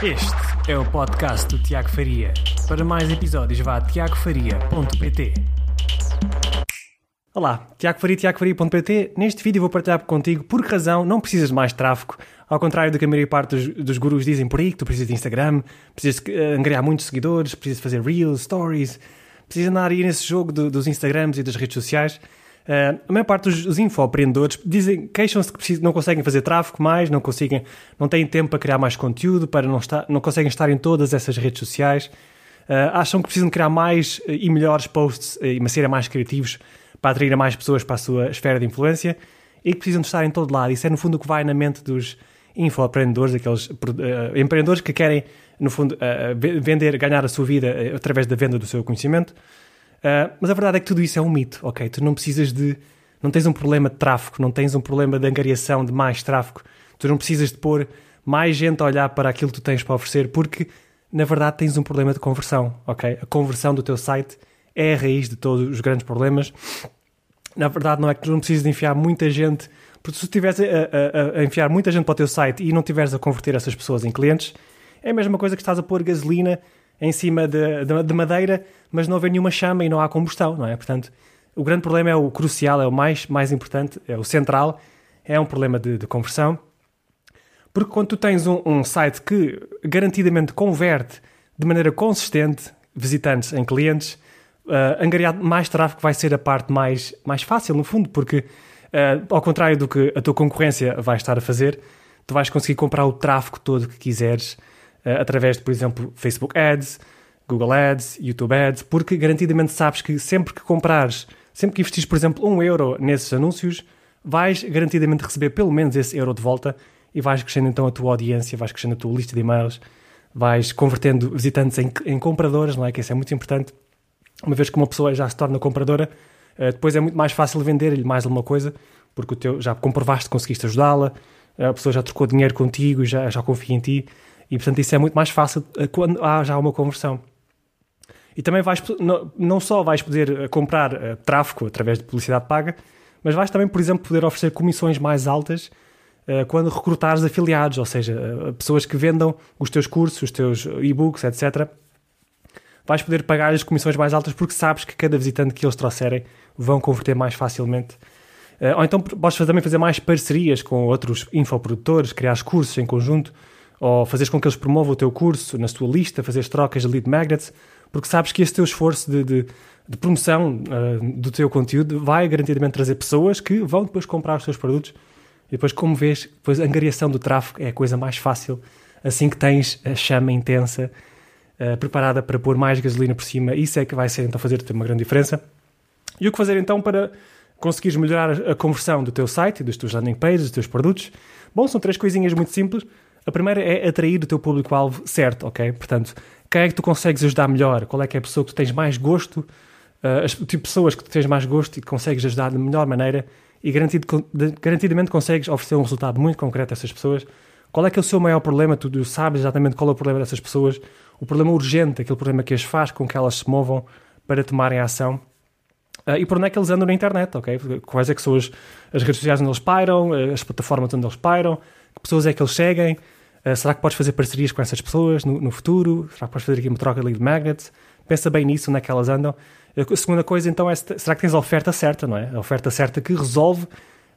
Este é o podcast do Tiago Faria. Para mais episódios, vá a tiagofaria.pt. Olá, Tiago Faria, tiagofaria.pt. Neste vídeo vou partilhar contigo por que razão não precisas de mais tráfego. Ao contrário do que a maioria parte dos, dos gurus dizem por aí, que tu precisas de Instagram, precisas de, uh, angariar muitos seguidores, precisas fazer reels, stories, precisas andar aí nesse jogo do, dos Instagrams e das redes sociais. Uh, a maior parte dos, dos infoempreendedores dizem, queixam-se que precisam, não conseguem fazer tráfego mais, não conseguem, não têm tempo para criar mais conteúdo, para não estar, não conseguem estar em todas essas redes sociais. Uh, acham que precisam criar mais uh, e melhores posts e serem mais criativos para atrair mais pessoas para a sua esfera de influência e que precisam de estar em todo lado. Isso é no fundo o que vai na mente dos infoempreendedores, aqueles empreendedores que querem, no fundo, vender, ganhar a sua vida através da venda do seu conhecimento. Uh, mas a verdade é que tudo isso é um mito, ok? Tu não precisas de. Não tens um problema de tráfego, não tens um problema de angariação de mais tráfego. Tu não precisas de pôr mais gente a olhar para aquilo que tu tens para oferecer, porque na verdade tens um problema de conversão, ok? A conversão do teu site é a raiz de todos os grandes problemas. Na verdade, não é que tu não precisas de enfiar muita gente, porque se tu estiveres a, a, a, enfiar muita gente para o teu site e não estiveres a converter essas pessoas em clientes, é a mesma coisa que estás a pôr gasolina em cima de, de, de, madeira, mas não houver nenhuma chama e não há combustão, não é? Portanto, o grande problema é o crucial, é o mais, mais importante, é o central, é um problema de, de conversão. Porque quando tu tens um, um, site que garantidamente converte de maneira consistente visitantes em clientes, uh, angariar mais tráfego vai ser a parte mais, mais fácil, no fundo, porque uh, ao contrário do que a tua concorrência vai estar a fazer, tu vais conseguir comprar o tráfego todo que quiseres através de, por exemplo, Facebook Ads, Google Ads, YouTube Ads, porque garantidamente sabes que sempre que comprares, sempre que investires, por exemplo, um euro nesses anúncios, vais garantidamente receber pelo menos esse euro de volta e vais crescendo então a tua audiência, vais crescendo a tua lista de e-mails, vais convertendo visitantes em, em compradores, não é? Que isso é muito importante. Uma vez que uma pessoa já se torna compradora, uh, depois é muito mais fácil vender-lhe mais alguma coisa, porque o teu, já comprovaste que conseguiste ajudá-la, a pessoa já trocou dinheiro contigo, já, já confia em ti e, portanto, isso é muito mais fácil eh, quando há já uma conversão. E também vais, não, só vais poder eh, comprar uh, tráfego através de publicidade paga, mas vais também, por exemplo, poder oferecer comissões mais altas quando recrutares afiliados, ou seja, pessoas que vendam os teus cursos, os teus e-books, etc. Vais poder pagar as comissões mais altas porque sabes que cada visitante que eles trouxerem vão converter mais facilmente. ou então podes também fazer mais parcerias com outros infoprodutores, criar cursos em conjunto, ou fazeres com que eles promovam o teu curso na sua lista, fazeres trocas de lead magnets, porque sabes que esse teu esforço de, de, de promoção uh, do teu conteúdo vai garantidamente trazer pessoas que vão depois comprar os teus produtos e depois, como vês, depois a angariação do tráfego é a coisa mais fácil assim que tens a chama intensa uh, preparada para pôr mais gasolina por cima, isso é que vai ser então fazer-te uma grande diferença. E o que fazer então para conseguires melhorar a conversão do teu site, dos teus landing pages, dos teus produtos? Bom, são três coisinhas muito simples. A primeira é atrair o teu público-alvo certo, ok? Portanto, quem é que tu consegues ajudar melhor? Qual é que é a pessoa que tu tens mais gosto? Uh, as, tipo de pessoas que tu tens mais gosto e que consegues ajudar da melhor maneira e garantido, garantidamente consegues oferecer um resultado muito concreto a essas pessoas. Qual é que é o seu maior problema? Tu sabes exatamente qual é o problema dessas pessoas, o problema urgente, aquele problema que as faz com que elas se movam para tomarem ação. Uh, e por onde é que eles andam na internet, ok? Quais é que são as, as redes sociais onde eles pairam, as plataformas onde eles pairam, que pessoas é que eles seguem, Uh, será que podes fazer parcerias com essas pessoas no, no, futuro? Será que podes fazer aqui uma troca de magnets? Pensa bem nisso, onde é que elas andam. A segunda coisa, então, é será que tens a oferta certa, não é? A oferta certa que resolve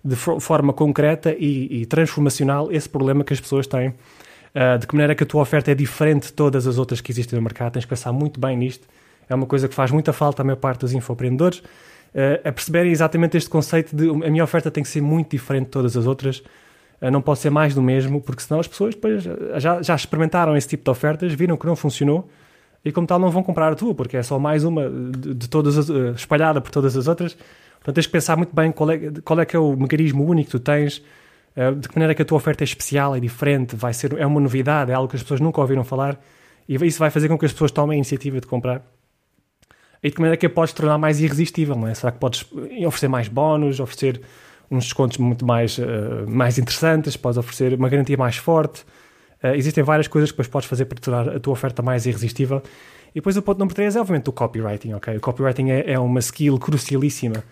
de forma concreta e, e transformacional esse problema que as pessoas têm. Uh, de que maneira que a tua oferta é diferente de todas as outras que existem no mercado. Tens que pensar muito bem nisto. É uma coisa que faz muita falta à maior parte dos infoempreendedores. Uh, a perceberem exatamente este conceito de a minha oferta tem que ser muito diferente de todas as outras não pode ser mais do mesmo, porque senão as pessoas depois já, já experimentaram esse tipo de ofertas, viram que não funcionou e, como tal, não vão comprar a tua, porque é só mais uma de, de todas as, eh, espalhada por todas as outras. Portanto, tens que pensar muito bem qual é, qual é que é o mecanismo único que tu tens, eh, de que maneira que a tua oferta é especial, é diferente, vai ser, é uma novidade, é algo que as pessoas nunca ouviram falar e isso vai fazer com que as pessoas tomem a iniciativa de comprar. E de que maneira que a podes tornar mais irresistível, não é? Será que podes oferecer mais bónus, oferecer uns descontos muito mais, uh, mais interessantes, podes oferecer uma garantia mais forte. Uh, existem várias coisas que depois podes fazer para tornar a tua oferta mais irresistível. E depois o ponto número 3 é obviamente o copywriting, ok? O copywriting é, é uma skill crucialíssima,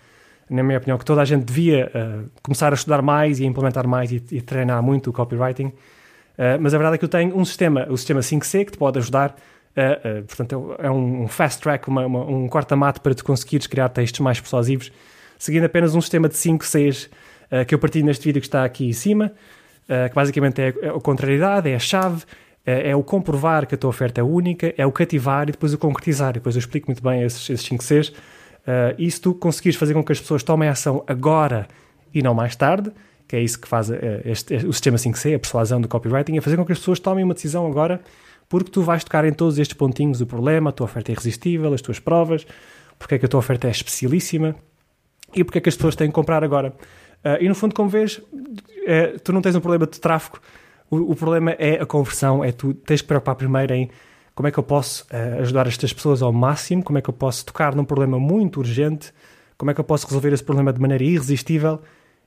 na minha opinião, que toda a gente devia uh, começar a estudar mais e a implementar mais e, e treinar muito o copywriting. mas a verdade é que eu tenho um sistema, o sistema 5C, que te pode ajudar. Uh, portanto, é um fast track, uma, uma, um corta-mato para tu conseguires criar textos mais persuasivos, seguindo apenas um sistema de 5 Cs que eu partilho neste vídeo que está aqui em cima, que basicamente é a contrariedade, é a chave, é, é, o comprovar que a tua oferta é única, é o cativar e depois o concretizar. E depois eu explico muito bem esses, esses 5 Cs. Uh, e se tu conseguires fazer com que as pessoas tomem ação agora e não mais tarde, que é isso que faz uh, este, o sistema 5C, a persuasão do copywriting, é fazer com que as pessoas tomem uma decisão agora, porque tu vais tocar em todos estes pontinhos do problema, a tua oferta é irresistível, as tuas provas, porque é que a tua oferta é especialíssima e porque é que as pessoas têm que comprar agora. Uh, e no fundo, como vês, é, tu não tens um problema de tráfego, o, o, problema é a conversão, é tu tens que preocupar primeiro em como é que eu posso uh, ajudar estas pessoas ao máximo, como é que eu posso tocar num problema muito urgente, como é que eu posso resolver esse problema de maneira irresistível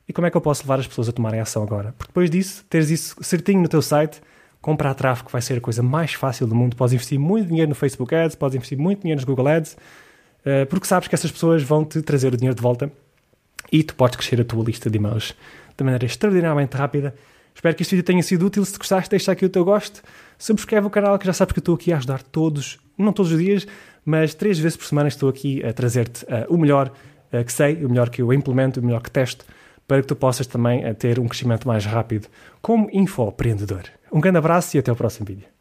e como é que eu posso levar as pessoas a tomarem ação agora. Porque depois disso, teres isso certinho no teu site, comprar tráfego vai ser a coisa mais fácil do mundo. Podes investir muito dinheiro no Facebook Ads, podes investir muito dinheiro nos Google Ads, uh, porque sabes que essas pessoas vão te trazer o dinheiro de volta e tu podes crescer a tua lista de e-mails de maneira extraordinariamente rápida Espero que este vídeo tenha sido útil. Se te gostaste, deixa aqui o teu gosto. Subscreve o canal que já sabes que eu estou aqui a ajudar todos, não todos os dias, mas três vezes por semana estou aqui a trazer-te uh, o melhor uh, que sei, o melhor que eu implemento, o melhor que testo, para que tu possas também ter um crescimento mais rápido como infoempreendedor. Um grande abraço e até o próximo vídeo.